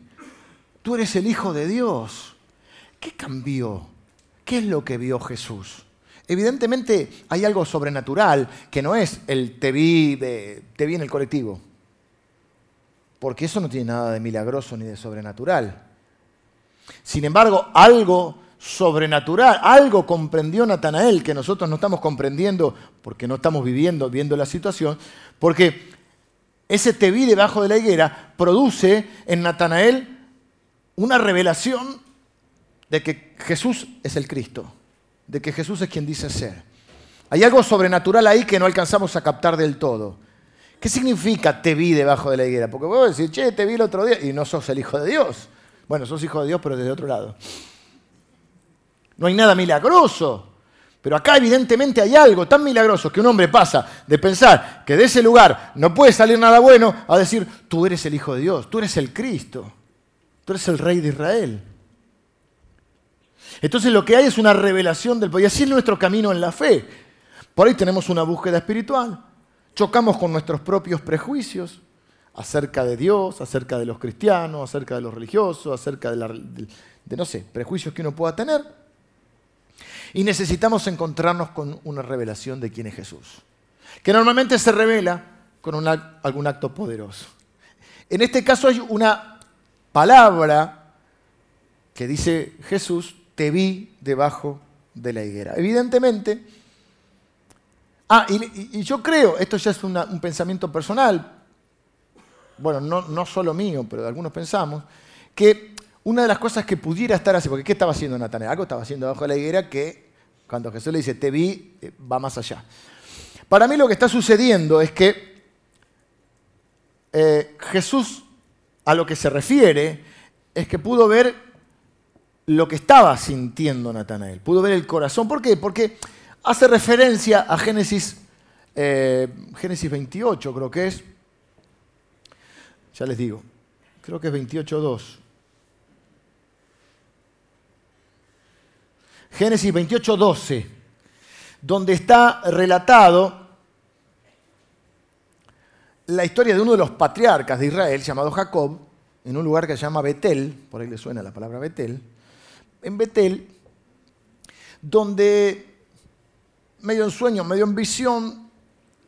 tú eres el Hijo de Dios. ¿Qué cambió? ¿Qué es lo que vio Jesús? evidentemente hay algo sobrenatural que no es el te vi, te vi en el colectivo. Porque eso no tiene nada de milagroso ni de sobrenatural. Sin embargo, algo sobrenatural, algo comprendió Natanael que nosotros no estamos comprendiendo porque no estamos viviendo, viendo la situación, porque ese te vi debajo de la higuera produce en Natanael una revelación de que Jesús es el Cristo, de que Jesús es quien dice ser. Hay algo sobrenatural ahí que no alcanzamos a captar del todo. ¿Qué significa te vi debajo de la higuera? Porque a decir, che, te vi el otro día y no sos el Hijo de Dios. Bueno, sos hijo de Dios, pero desde otro lado. No hay nada milagroso. Pero acá evidentemente hay algo tan milagroso que un hombre pasa de pensar que de ese lugar no puede salir nada bueno a decir, tú eres el Hijo de Dios, tú eres el Cristo, tú eres el Rey de Israel. Entonces lo que hay es una revelación del poder. Y así es nuestro camino en la fe. Por ahí tenemos una búsqueda espiritual. Chocamos con nuestros propios prejuicios acerca de Dios, acerca de los cristianos, acerca de los religiosos, acerca de, no sé, prejuicios que uno pueda tener. Y necesitamos encontrarnos con una revelación de quién es Jesús, que normalmente se revela con algún acto poderoso. En este caso hay una palabra que dice Jesús, te vi debajo de la higuera. Evidentemente, ah, y, yo creo, esto ya es un pensamiento personal, bueno, no, solo mío, pero algunos pensamos, que una de las cosas que pudiera estar así, porque ¿qué estaba haciendo Natanael? Algo estaba haciendo abajo de la higuera que cuando Jesús le dice, te vi, eh, va más allá. Para mí lo que está sucediendo es que eh, Jesús a lo que se refiere es que pudo ver lo que estaba sintiendo Natanael, pudo ver el corazón. ¿Por qué? Porque hace referencia a Génesis, eh, Génesis 28, creo que es, ya les digo, creo que es 28.2. Génesis 28.12, donde está relatado la historia de uno de los patriarcas de Israel, llamado Jacob, en un lugar que se llama Betel, por ahí le suena la palabra Betel, en Betel, donde medio en sueño, medio en visión,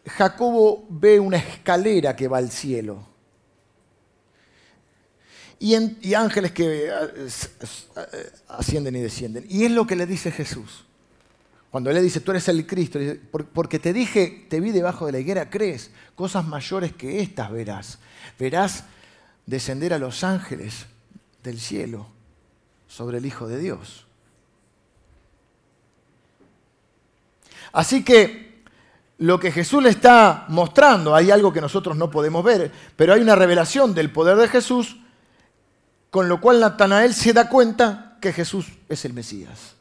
Jacobo ve una escalera que va al cielo y, ángeles que eh, eh, ascienden y descienden. Y es lo que le dice Jesús. Cuando le dice, tú eres el Cristo, porque te dije, te vi debajo de la higuera, crees, cosas mayores que estas verás. Verás descender a los ángeles del cielo sobre el Hijo de Dios. Así que lo que Jesús le está mostrando, hay algo que nosotros no podemos ver, pero hay una revelación del poder de Jesús con lo cual Natanael se da cuenta que Jesús es el Mesías.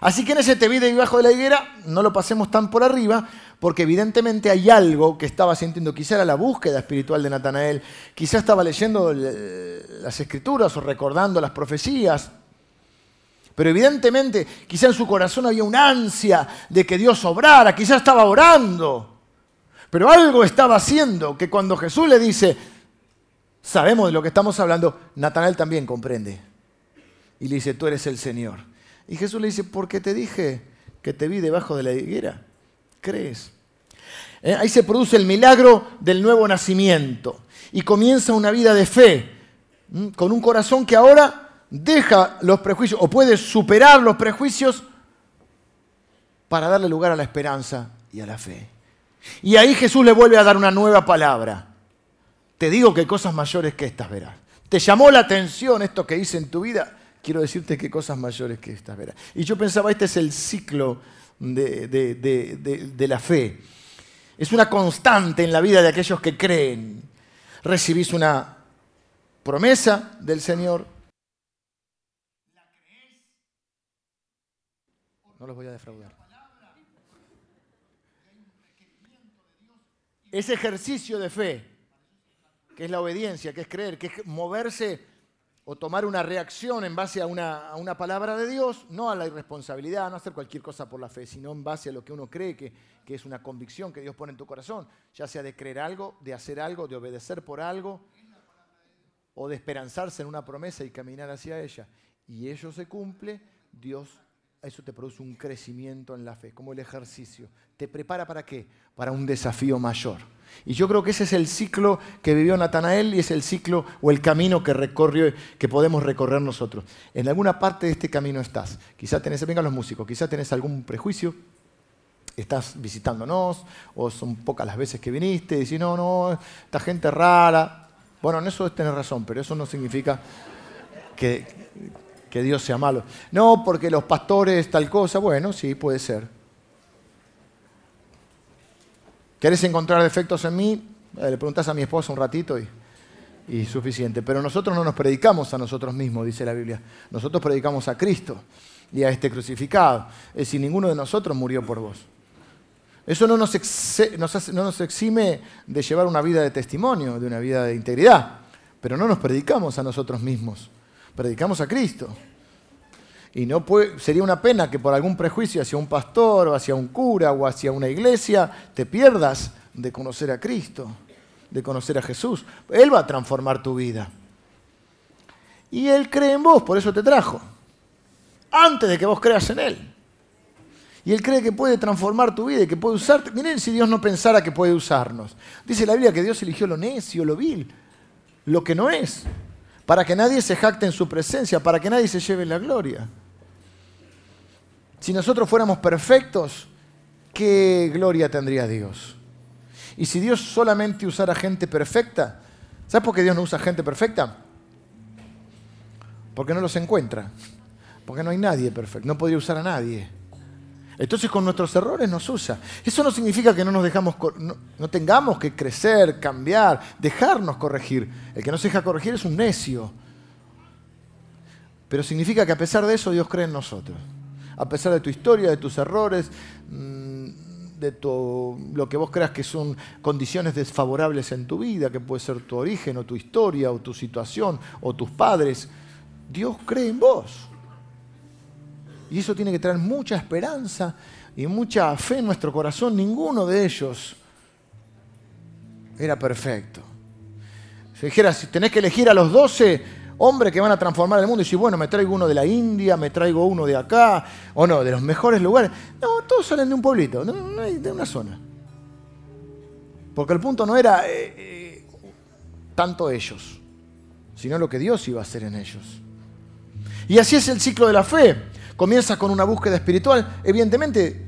Así que en ese te vi debajo de la higuera no lo pasemos tan por arriba, porque evidentemente hay algo que estaba sintiendo. Quizá era la búsqueda espiritual de Natanael, quizá estaba leyendo las escrituras o recordando las profecías. Pero evidentemente, quizá en su corazón había una ansia de que Dios obrara, quizá estaba orando. Pero algo estaba haciendo que cuando Jesús le dice, sabemos de lo que estamos hablando, Natanael también comprende. Y le dice, tú eres el Señor. Y Jesús le dice, porque te dije que te vi debajo de la higuera. ¿Crees? Eh, ahí se produce el milagro del nuevo nacimiento y comienza una vida de fe, con un corazón que ahora deja los prejuicios o puede superar los prejuicios para darle lugar a la esperanza y a la fe. Y ahí Jesús le vuelve a dar una nueva palabra. Te digo que cosas mayores que estas verás. ¿Te llamó la atención esto que hice en tu vida? Quiero decirte que cosas mayores que estas verás. Y yo pensaba, este es el ciclo de, la fe. Es una constante en la vida de aquellos que creen. Recibís una promesa del Señor. No los voy a defraudar. Ese ejercicio de fe que es la obediencia, que es creer, que es moverse o tomar una reacción en base a una, a una, palabra de Dios, no a la irresponsabilidad, no hacer cualquier cosa por la fe, sino en base a lo que uno cree que, que es una convicción que Dios pone en tu corazón, ya sea de creer algo, de hacer algo, de obedecer por algo, o de esperanzarse en una promesa y caminar hacia ella. Y ello se cumple, Dios eso te produce un crecimiento en la fe, como el ejercicio. ¿Te prepara para qué? Para un desafío mayor. Y yo creo que ese es el ciclo que vivió Natanael y es el ciclo o el camino que recorrió, que podemos recorrer nosotros. En alguna parte de este camino estás. Quizás tenés, vengan los músicos, quizás tenés algún prejuicio, estás visitándonos, o son pocas las veces que viniste, y decís, no, no, esta gente rara. Bueno, en eso tenés razón, pero eso no significa que, que Dios sea malo. No, porque los pastores tal cosa, bueno, sí, puede ser. ¿Querés encontrar defectos en mí? Eh, le preguntás a mi esposa un ratito y, suficiente. Pero nosotros no nos predicamos a nosotros mismos, dice la Biblia. Nosotros predicamos a Cristo y a este crucificado. Es decir, ninguno de nosotros murió por vos. Eso no nos exime de llevar una vida de testimonio, de una vida de integridad. Pero no nos predicamos a nosotros mismos. Predicamos a Cristo. Y no sería una pena que por algún prejuicio hacia un pastor o hacia un cura o hacia una iglesia te pierdas de conocer a Cristo, de conocer a Jesús. Él va a transformar tu vida. Y Él cree en vos, por eso te trajo. Antes de que vos creas en Él. Y Él cree que puede transformar tu vida y que puede usarte. Miren si Dios no pensara que puede usarnos. Dice la Biblia que Dios eligió lo necio, lo vil, lo que no es, para que nadie se jacte en su presencia, para que nadie se lleve la gloria. Si nosotros fuéramos perfectos, ¿qué gloria tendría Dios? Y si Dios solamente usara gente perfecta, ¿sabes por qué Dios no usa gente perfecta? Porque no los encuentra. Porque no hay nadie perfecto. No podría usar a nadie. Entonces con nuestros errores nos usa. Eso no significa que no nos dejamos, no, no, tengamos que crecer, cambiar, dejarnos corregir. El que no se deja corregir es un necio. Pero significa que a pesar de eso Dios cree en nosotros a pesar de tu historia, de tus errores, mm, de lo que vos creas que son condiciones desfavorables en tu vida, que puede ser tu origen o tu historia o tu situación o tus padres, Dios cree en vos. Y eso tiene que traer mucha esperanza y mucha fe en nuestro corazón. Ninguno de ellos era perfecto. Si dijeras, si tenés que elegir a los doce, hombres que van a transformar el mundo. Y si, bueno, me traigo uno de la India, me traigo uno de acá, o no, de los mejores lugares. No, todos salen de un pueblito, de una zona. Porque el punto no era eh, eh, tanto ellos, sino lo que Dios iba a hacer en ellos. Y así es el ciclo de la fe. Comienza con una búsqueda espiritual. Evidentemente,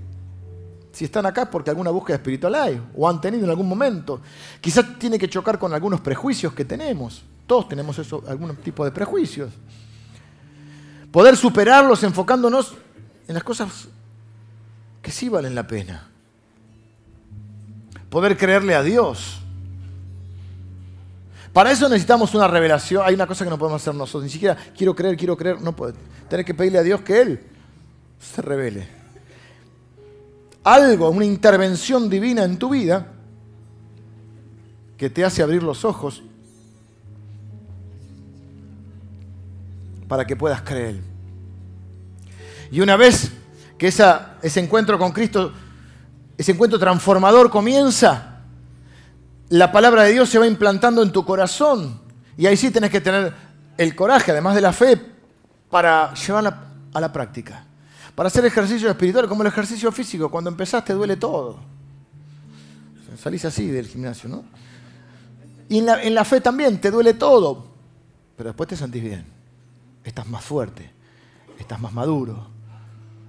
si están acá es porque alguna búsqueda espiritual hay, o han tenido en algún momento. Quizás tiene que chocar con algunos prejuicios que tenemos. Todos tenemos eso, algún tipo de prejuicios. Poder superarlos enfocándonos en las cosas que sí valen la pena. Poder creerle a Dios. Para eso necesitamos una revelación. Hay una cosa que no podemos hacer nosotros. Ni siquiera quiero creer, quiero creer. No puede. Tener que pedirle a Dios que Él se revele. Algo, una intervención divina en tu vida que te hace abrir los ojos para que puedas creer. Y una vez que ese encuentro con Cristo, ese encuentro transformador comienza, la palabra de Dios se va implantando en tu corazón. Y ahí sí tenés que tener el coraje, además de la fe, para llevarla a la práctica. Para hacer ejercicio espiritual, como el ejercicio físico, cuando empezaste duele todo. Salís así del gimnasio, ¿no? Y en la, en la fe también te duele todo, pero después te sentís bien estás más fuerte, estás más maduro,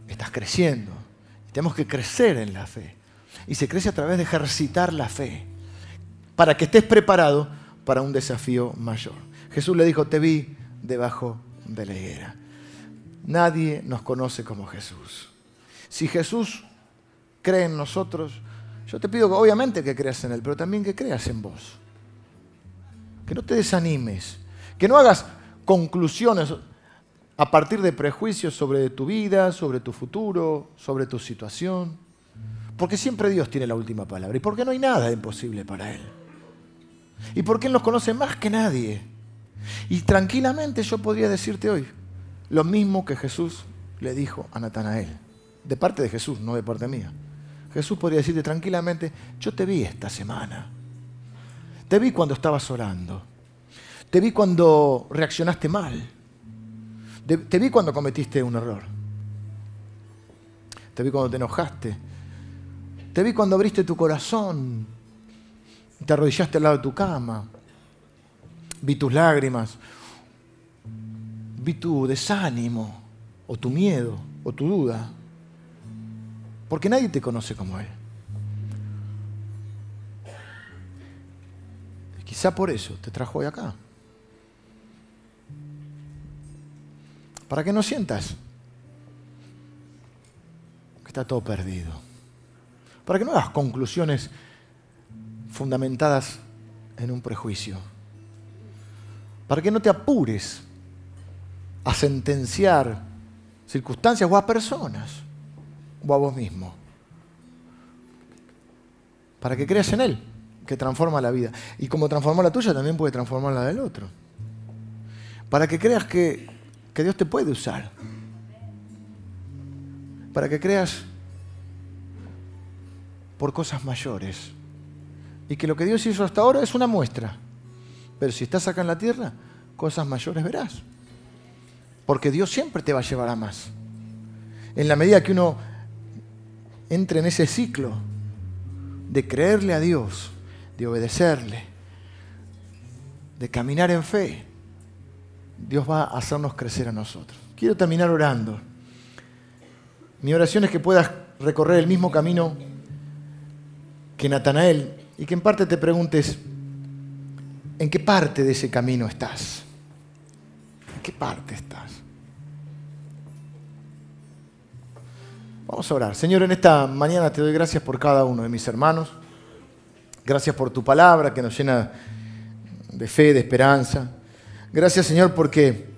estás creciendo. tenemos que crecer en la fe. Y se crece a través de ejercitar la fe, para que estés preparado para un desafío mayor. Jesús le dijo, te vi debajo de la higuera. Nadie nos conoce como Jesús. Si Jesús cree en nosotros, yo te pido obviamente que creas en Él, pero también que creas en vos. Que no te desanimes, que no hagas conclusiones a partir de prejuicios sobre tu vida, sobre tu futuro, sobre tu situación. Porque siempre Dios tiene la última palabra y porque no hay nada imposible para Él. Y porque Él nos conoce más que nadie. Y tranquilamente yo podría decirte hoy lo mismo que Jesús le dijo a Natanael. De parte de Jesús, no de parte mía. Jesús podría decirte tranquilamente, yo te vi esta semana. Te vi cuando estabas orando. Te vi cuando reaccionaste mal te, vi cuando cometiste un error. te vi cuando te enojaste, te vi cuando abriste tu corazón, te arrodillaste al lado de tu cama, vi tus lágrimas, vi tu desánimo, o tu miedo, o tu duda, porque nadie te conoce como Él. Quizá por eso te trajo hoy acá. Para que no sientas que está todo perdido. Para que no hagas conclusiones fundamentadas en un prejuicio. Para que no te apures a sentenciar circunstancias o a personas o a vos mismo. Para que creas en Él, que transforma la vida. Y como transformó la tuya, también puede transformar la del otro. Para que creas que que Dios te puede usar. Para que creas por cosas mayores. Y que lo que Dios hizo hasta ahora es una muestra. Pero si estás acá en la tierra, cosas mayores verás. Porque Dios siempre te va a llevar a más. En la medida que uno entre en ese ciclo de creerle a Dios, de obedecerle, de caminar en fe, Dios va a hacernos crecer a nosotros. Quiero terminar orando. Mi oración es que puedas recorrer el mismo camino que Natanael y que en parte te preguntes, ¿en qué parte de ese camino estás? ¿En qué parte estás? Vamos a orar. Señor, en esta mañana te doy gracias por cada uno de mis hermanos. Gracias por tu palabra que nos llena de fe, de esperanza. Gracias Señor porque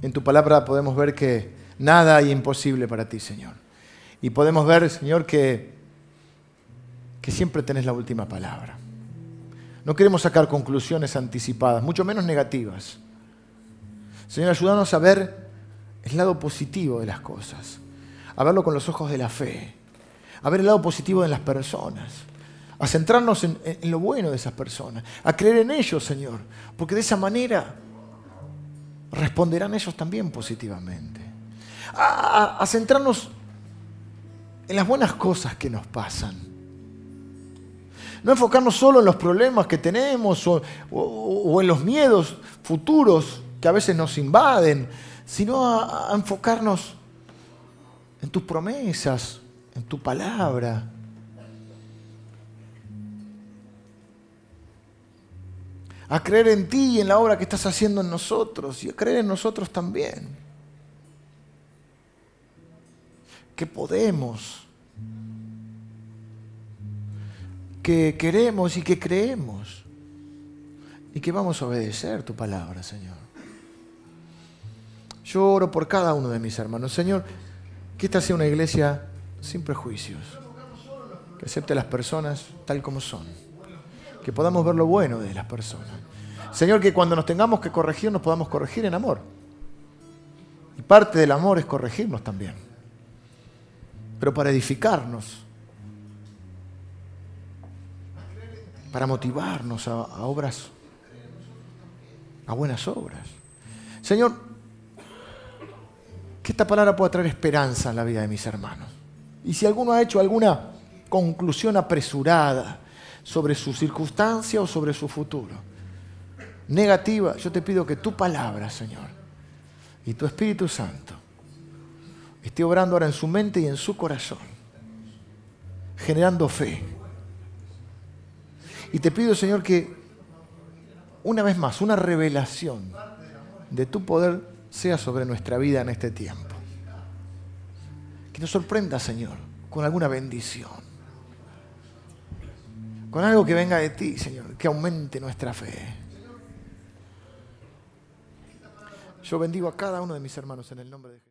en tu palabra podemos ver que nada hay imposible para ti, Señor. Y podemos ver, Señor, que, que siempre tenés la última palabra. No queremos sacar conclusiones anticipadas, mucho menos negativas. Señor, ayúdanos a ver el lado positivo de las cosas, a verlo con los ojos de la fe, a ver el lado positivo de las personas a centrarnos en, lo bueno de esas personas, a creer en ellos, Señor, porque de esa manera responderán ellos también positivamente. A, centrarnos en las buenas cosas que nos pasan. No enfocarnos solo en los problemas que tenemos o, en los miedos futuros que a veces nos invaden, sino a enfocarnos en tus promesas, en tu palabra a creer en ti y en la obra que estás haciendo en nosotros y a creer en nosotros también. Que podemos, que queremos y que creemos y que vamos a obedecer tu palabra, Señor. Yo oro por cada uno de mis hermanos. Señor, que esta sea una iglesia sin prejuicios, que acepte las personas tal como son que podamos ver lo bueno de las personas. Señor, que cuando nos tengamos que corregir, nos podamos corregir en amor. Y parte del amor es corregirnos también. Pero para edificarnos, para motivarnos a, obras, a buenas obras. Señor, que esta palabra pueda traer esperanza en la vida de mis hermanos. Y si alguno ha hecho alguna conclusión apresurada, sobre su circunstancia o sobre su futuro. Negativa, yo te pido que tu palabra, Señor, y tu Espíritu Santo esté obrando ahora en su mente y en su corazón, generando fe. Y te pido, Señor, que una vez más, una revelación de tu poder sea sobre nuestra vida en este tiempo. Que nos sorprenda, Señor, con alguna bendición con algo que venga de ti, Señor, que aumente nuestra fe. Yo bendigo a cada uno de mis hermanos en el nombre de Jesús.